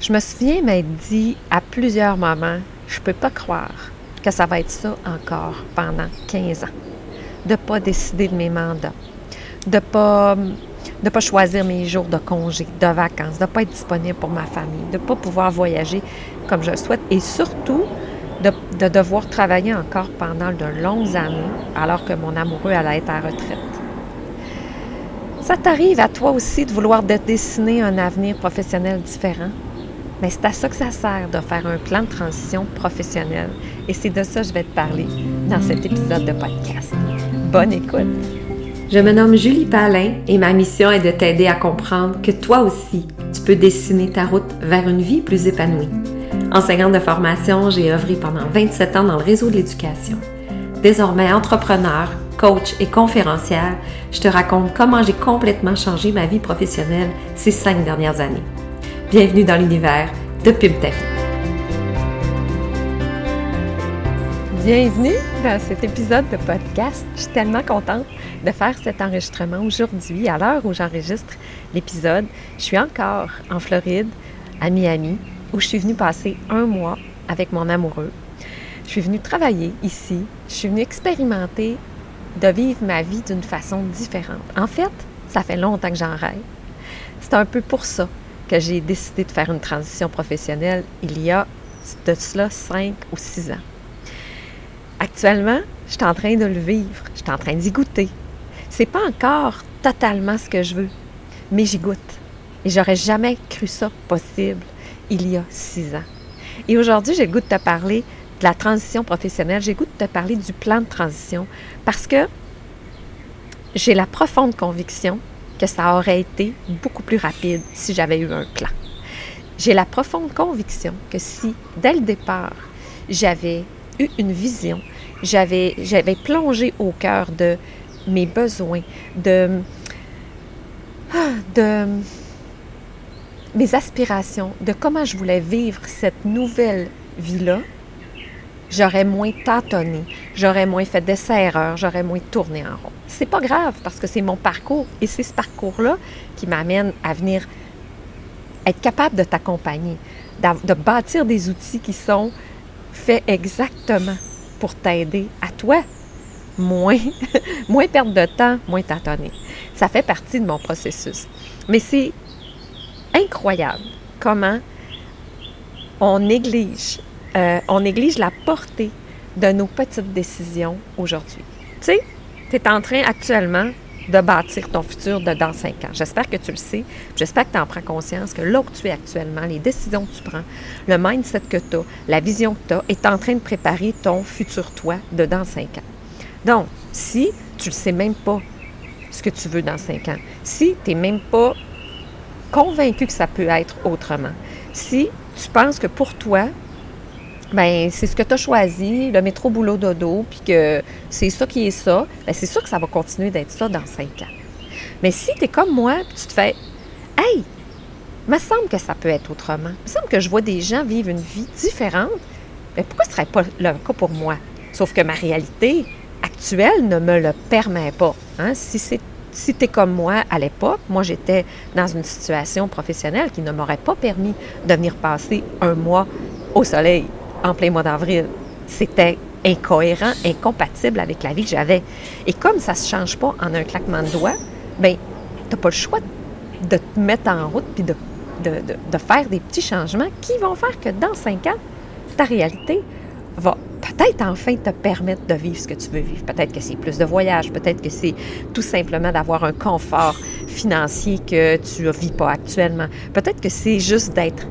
Je me souviens m'être dit à plusieurs moments, je peux pas croire que ça va être ça encore pendant 15 ans. De ne pas décider de mes mandats, de ne pas, de pas choisir mes jours de congé, de vacances, de ne pas être disponible pour ma famille, de ne pas pouvoir voyager comme je le souhaite et surtout de, de, devoir travailler encore pendant de longues années alors que mon amoureux allait être à retraite. Ça t'arrive à toi aussi de vouloir dessiner un avenir professionnel différent? Mais c'est à ça que ça sert de faire un plan de transition professionnel. Et c'est de ça que je vais te parler dans cet épisode de podcast. Bonne écoute! Je me nomme Julie Palin et ma mission est de t'aider à comprendre que toi aussi, tu peux dessiner ta route vers une vie plus épanouie. Enseignante de formation, j'ai œuvré pendant 27 ans dans le réseau de l'éducation. Désormais entrepreneur, coach et conférencière, je te raconte comment j'ai complètement changé ma vie professionnelle ces cinq dernières années. Bienvenue dans l'univers de Pim Bienvenue dans cet épisode de podcast. Je suis tellement contente de faire cet enregistrement aujourd'hui, à l'heure où j'enregistre l'épisode. Je suis encore en Floride, à Miami, où je suis venue passer un mois avec mon amoureux. Je suis venue travailler ici. Je suis venue expérimenter de vivre ma vie d'une façon différente. En fait, ça fait longtemps que j'en rêve. C'est un peu pour ça que j'ai décidé de faire une transition professionnelle il y a de cela cinq ou six ans. Actuellement, je suis en train de le vivre, je suis en train d'y goûter. C'est pas encore totalement ce que je veux, mais j'y goûte. Et j'aurais jamais cru ça possible il y a six ans. Et aujourd'hui, j'ai le goût de te parler de la transition professionnelle, j'ai le goût de te parler du plan de transition parce que j'ai la profonde conviction que ça aurait été beaucoup plus rapide si j'avais eu un plan. J'ai la profonde conviction que si, dès le départ, j'avais eu une vision, j'avais, plongé au cœur de mes besoins, de, de mes aspirations, de comment je voulais vivre cette nouvelle vie-là, j'aurais moins tâtonné, j'aurais moins fait d'essais-erreurs, j'aurais moins tourné en rond. C'est pas grave parce que c'est mon parcours et c'est ce parcours-là qui m'amène à venir être capable de t'accompagner, de bâtir des outils qui sont faits exactement pour t'aider à toi moins, moins perdre de temps, moins tâtonner. Ça fait partie de mon processus. Mais c'est incroyable comment on néglige euh, on néglige la portée de nos petites décisions aujourd'hui. Tu sais, tu es en train actuellement de bâtir ton futur de dans cinq ans. J'espère que tu le sais. J'espère que tu en prends conscience que là où tu es actuellement, les décisions que tu prends, le mindset que tu as, la vision que tu as, est en train de préparer ton futur toi de dans cinq ans. Donc, si tu ne sais même pas ce que tu veux dans cinq ans, si tu n'es même pas convaincu que ça peut être autrement, si tu penses que pour toi, ben c'est ce que tu as choisi, le métro boulot dodo, puis que c'est ça qui est ça, bien, c'est sûr que ça va continuer d'être ça dans cinq ans. Mais si tu es comme moi, puis tu te fais Hey, il me semble que ça peut être autrement. Il me semble que je vois des gens vivre une vie différente. Mais pourquoi ce ne serait pas le cas pour moi? Sauf que ma réalité actuelle ne me le permet pas. Hein? Si c'est si tu es comme moi à l'époque, moi j'étais dans une situation professionnelle qui ne m'aurait pas permis de venir passer un mois au soleil en plein mois d'avril. C'était incohérent, incompatible avec la vie que j'avais. Et comme ça ne se change pas en un claquement de doigts, bien, tu n'as pas le choix de te mettre en route puis de, de, faire des petits changements qui vont faire que dans cinq ans, ta réalité va peut-être enfin te permettre de vivre ce que tu veux vivre. Peut-être que c'est plus de voyages, peut-être que c'est tout simplement d'avoir un confort financier que tu ne vis pas actuellement. Peut-être que c'est juste d'être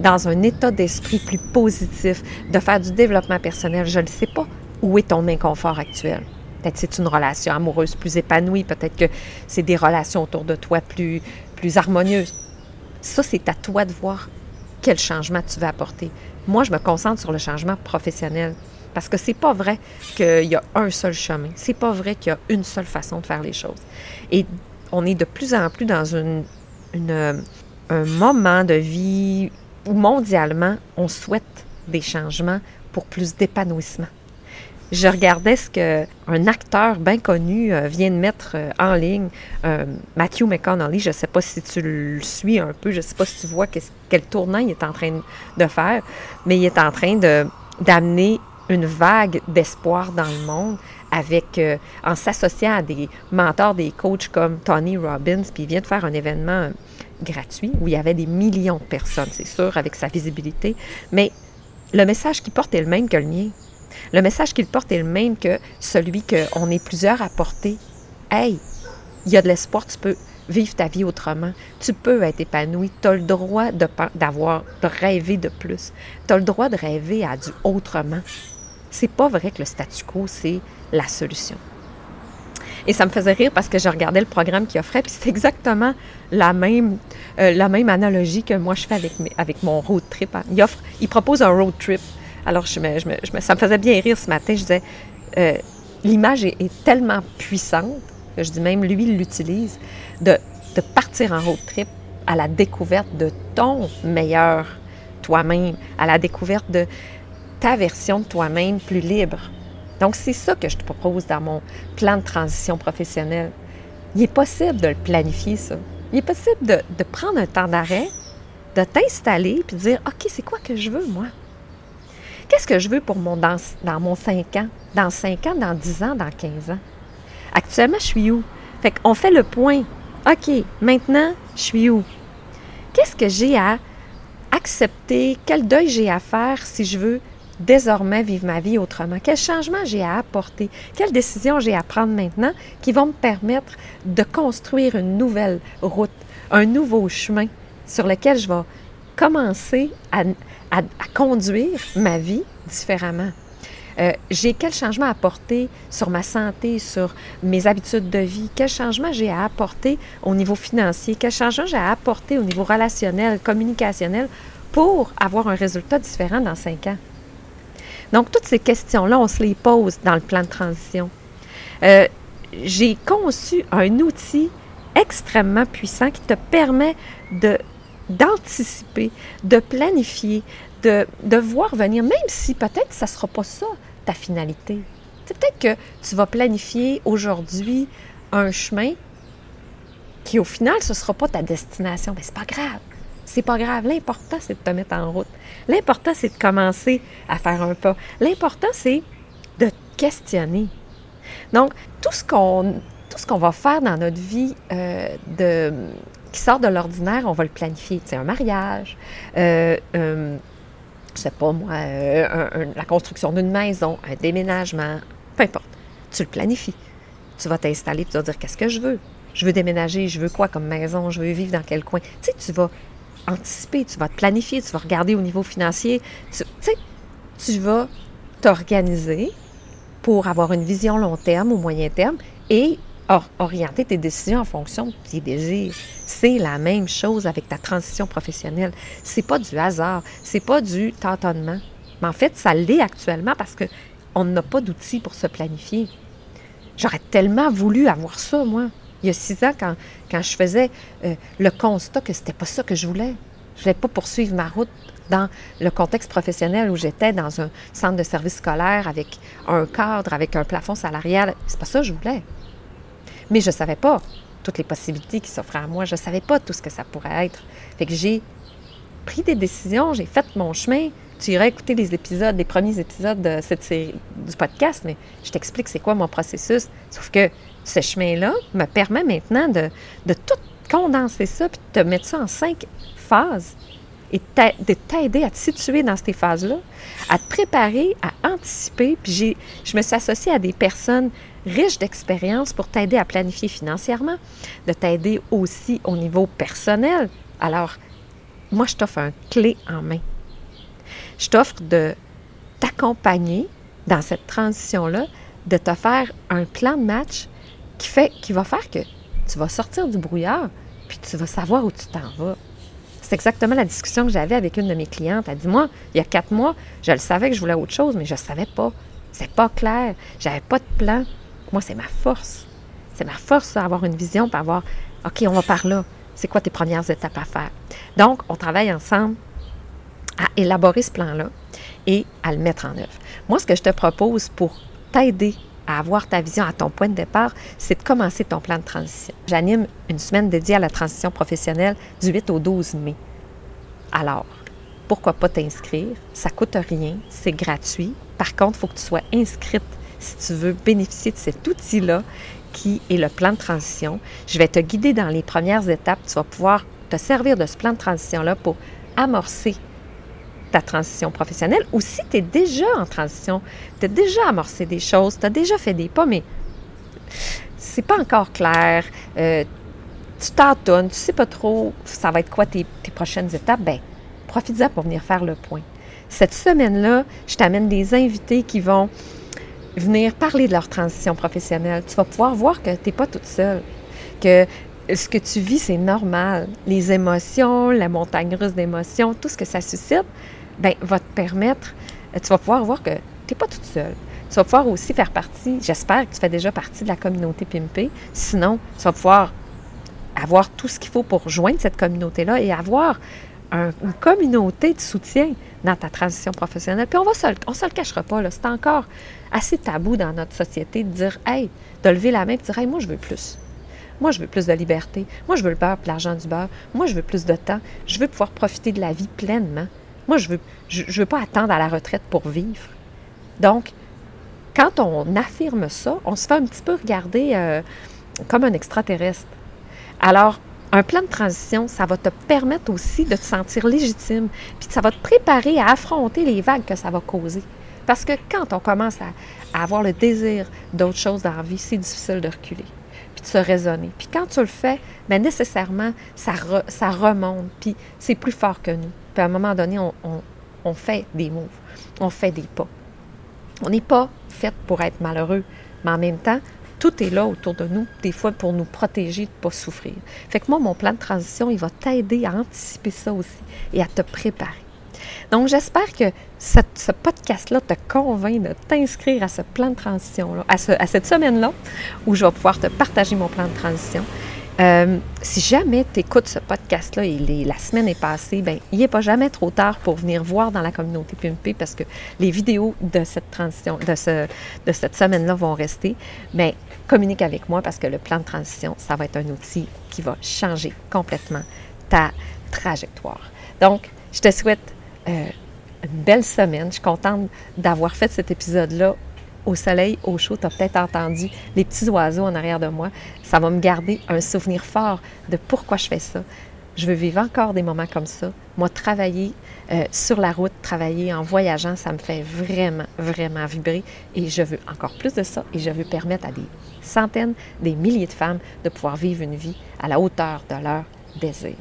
dans un état d'esprit plus positif, de faire du développement personnel. Je ne sais pas où est ton inconfort actuel. Peut-être c'est une relation amoureuse plus épanouie, peut-être que c'est des relations autour de toi plus, plus harmonieuses. Ça, c'est à toi de voir quel changement tu veux apporter. Moi, je me concentre sur le changement professionnel parce que c'est pas vrai qu'il y a un seul chemin. C'est pas vrai qu'il y a une seule façon de faire les choses. Et on est de plus en plus dans une, une un moment de vie mondialement, on souhaite des changements pour plus d'épanouissement. je regardais ce qu'un acteur bien connu euh, vient de mettre euh, en ligne, euh, Matthew McConnelly. Je ne sais pas si tu le suis un peu, je ne sais pas si tu vois quel tournant il est en train de faire, mais il est en train d'amener une vague d'espoir dans le monde avec, en s'associant à des mentors, des coachs comme Tony Robbins, puis il vient de faire un événement gratuit où il y avait des millions de personnes, c'est sûr, avec sa visibilité, mais le message qu'il porte est le même que le mien. Le message qu'il porte est le même que celui qu'on est plusieurs à porter. Hey, il y a de l'espoir, tu peux vivre ta vie autrement. Tu peux être épanoui. Tu as le droit d'avoir, de, rêver de plus. Tu as le droit de rêver à du autrement. C'est pas vrai que le statu quo, c'est la solution. Et ça me faisait rire parce que je regardais le programme qu'il offrait, puis c'est exactement la même, euh, la même analogie que moi je fais avec, avec mon road trip. Il, offre, il propose un road trip alors, je ça me faisait bien rire ce matin. Je disais, euh, l'image est, tellement puissante, que je dis même, lui, il l'utilise, de, partir en road trip à la découverte de ton meilleur toi-même, à la découverte de ta version de toi-même plus libre. Donc, c'est ça que je te propose dans mon plan de transition professionnelle. Il est possible de le planifier, ça. Il est possible de, prendre un temps d'arrêt, de t'installer, puis de dire, OK, c'est quoi que je veux, moi? Qu'est-ce que je veux pour mon dans, dans mon 5 ans, dans 5 ans, dans 10 ans, dans 15 ans? Actuellement, je suis où? Fait qu'on fait le point. OK, maintenant, je suis où? Qu'est-ce que j'ai à accepter? Quel deuil j'ai à faire si je veux désormais vivre ma vie autrement? Quel changement j'ai à apporter? Quelles décisions j'ai à prendre maintenant qui vont me permettre de construire une nouvelle route, un nouveau chemin sur lequel je vais commencer à, à, conduire ma vie différemment? Euh, j'ai quel changement à apporter sur ma santé, sur mes habitudes de vie, quel changement j'ai à apporter au niveau financier, quel changement j'ai à apporter au niveau relationnel, communicationnel pour avoir un résultat différent dans cinq ans? Donc, toutes ces questions-là, on se les pose dans le plan de transition. Euh, j'ai conçu un outil extrêmement puissant qui te permet d'anticiper, de planifier, de, voir venir, même si peut-être ça ne sera pas ça, ta finalité. Peut-être que tu vas planifier aujourd'hui un chemin qui, au final, ce ne sera pas ta destination. Mais c'est pas grave. C'est pas grave. L'important, c'est de te mettre en route. L'important, c'est de commencer à faire un pas. L'important, c'est de te questionner. Donc, tout ce qu'on tout ce qu'on va faire dans notre vie euh, de qui sort de l'ordinaire, on va le planifier. C'est un mariage, euh, euh, je sais pas moi, euh, la construction d'une maison, un déménagement, peu importe. Tu le planifies. Tu vas t'installer, tu vas dire qu'est-ce que je veux? Je veux déménager, je veux quoi comme maison, je veux vivre dans quel coin? Tu sais, tu vas anticiper, tu vas te planifier, tu vas regarder au niveau financier. Tu sais, tu vas t'organiser pour avoir une vision long terme ou moyen terme et Or, orienter tes décisions en fonction de tes désirs, c'est la même chose avec ta transition professionnelle. C'est pas du hasard, c'est pas du tâtonnement. Mais en fait, ça l'est actuellement parce qu'on n'a pas d'outils pour se planifier. J'aurais tellement voulu avoir ça, moi. Il y a six ans, quand, je faisais euh, le constat que c'était pas ça que je voulais. Je voulais pas poursuivre ma route dans le contexte professionnel où j'étais dans un centre de service scolaire avec un cadre, avec un plafond salarial. C'est pas ça que je voulais. Mais je savais pas toutes les possibilités qui s'offraient à moi. Je ne savais pas tout ce que ça pourrait être. Fait que j'ai pris des décisions, j'ai fait mon chemin. Tu irais écouter les épisodes, les premiers épisodes de cette série, du podcast, mais je t'explique c'est quoi mon processus. Sauf que ce chemin-là me permet maintenant de, de tout condenser ça puis de te mettre ça en cinq phases et de t'aider à te situer dans ces phases-là, à te préparer, à anticiper. Puis je me suis associée à des personnes riche d'expérience pour t'aider à planifier financièrement, de t'aider aussi au niveau personnel. Alors, moi, je t'offre un clé en main. Je t'offre de t'accompagner dans cette transition-là, de te faire un plan de match qui, fait, qui va faire que tu vas sortir du brouillard, puis tu vas savoir où tu t'en vas. C'est exactement la discussion que j'avais avec une de mes clientes. Elle dit Moi, il y a quatre mois, je le savais que je voulais autre chose, mais je ne savais pas. C'est pas clair. J'avais pas de plan. Moi, c'est ma force. C'est ma force d'avoir une vision, pour avoir, OK, on va par là. C'est quoi tes premières étapes à faire? Donc, on travaille ensemble à élaborer ce plan-là et à le mettre en œuvre. Moi, ce que je te propose pour t'aider à avoir ta vision à ton point de départ, c'est de commencer ton plan de transition. J'anime une semaine dédiée à la transition professionnelle du 8 au 12 mai. Alors, pourquoi pas t'inscrire? Ça coûte rien, c'est gratuit. Par contre, il faut que tu sois inscrite si tu veux bénéficier de cet outil-là qui est le plan de transition. Je vais te guider dans les premières étapes. Tu vas pouvoir te servir de ce plan de transition-là pour amorcer ta transition professionnelle ou si tu es déjà en transition, tu as déjà amorcé des choses, tu as déjà fait des pas, mais c'est pas encore clair, euh, tu t'entonnes, tu sais pas trop ça va être quoi tes, prochaines étapes, ben profite-en pour venir faire le point. Cette semaine-là, je t'amène des invités qui vont venir parler de leur transition professionnelle. Tu vas pouvoir voir que tu n'es pas toute seule, que ce que tu vis, c'est normal. Les émotions, la montagne russe d'émotions, tout ce que ça suscite, ben, va te permettre, euh, tu vas pouvoir voir que tu n'es pas toute seule. Tu vas pouvoir aussi faire partie, j'espère que tu fais déjà partie de la communauté Pimpé. Sinon, tu vas pouvoir avoir tout ce qu'il faut pour joindre cette communauté-là et avoir une communauté de soutien dans ta transition professionnelle. Puis on ne on se le cachera pas. C'est encore assez tabou dans notre société de dire, hey, de lever la main et de dire, hey, moi, je veux plus. Moi, je veux plus de liberté. Moi, je veux le beurre et l'argent du beurre. Moi, je veux plus de temps. Je veux pouvoir profiter de la vie pleinement. Moi, je veux, je, veux pas attendre à la retraite pour vivre. Donc, quand on affirme ça, on se fait un petit peu regarder euh, comme un extraterrestre. Alors, un plan de transition, ça va te permettre aussi de te sentir légitime, puis ça va te préparer à affronter les vagues que ça va causer. Parce que quand on commence à, avoir le désir d'autres choses dans la vie, c'est difficile de reculer, puis de se raisonner. Puis quand tu le fais, bien nécessairement, ça, ça remonte, puis c'est plus fort que nous. Puis à un moment donné, on, on fait des moves, on fait des pas. On n'est pas fait pour être malheureux, mais en même temps, tout est là autour de nous, des fois pour nous protéger de ne pas souffrir. Fait que moi, mon plan de transition, il va t'aider à anticiper ça aussi et à te préparer. Donc, j'espère que ce podcast-là te convainc de t'inscrire à ce plan de transition-là, à, cette semaine-là, où je vais pouvoir te partager mon plan de transition. Euh, si jamais tu écoutes ce podcast-là et la semaine est passée, ben, il n'est pas jamais trop tard pour venir voir dans la communauté PMP parce que les vidéos de cette transition, de cette semaine-là vont rester. Mais communique avec moi parce que le plan de transition, ça va être un outil qui va changer complètement ta trajectoire. Donc, je te souhaite euh, une belle semaine. Je suis contente d'avoir fait cet épisode-là au soleil, au chaud. Tu as peut-être entendu les petits oiseaux en arrière de moi. Ça va me garder un souvenir fort de pourquoi je fais ça. Je veux vivre encore des moments comme ça. Moi, travailler euh, sur la route, travailler en voyageant, ça me fait vraiment, vraiment vibrer. Et je veux encore plus de ça. Et je veux permettre à des centaines, des milliers de femmes de pouvoir vivre une vie à la hauteur de leur désir.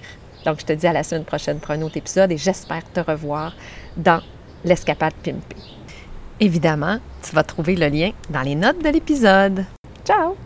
Donc, je te dis à la semaine prochaine pour un autre épisode et j'espère te revoir dans l'escapade Pimpé. Évidemment, tu vas trouver le lien dans les notes de l'épisode. Ciao!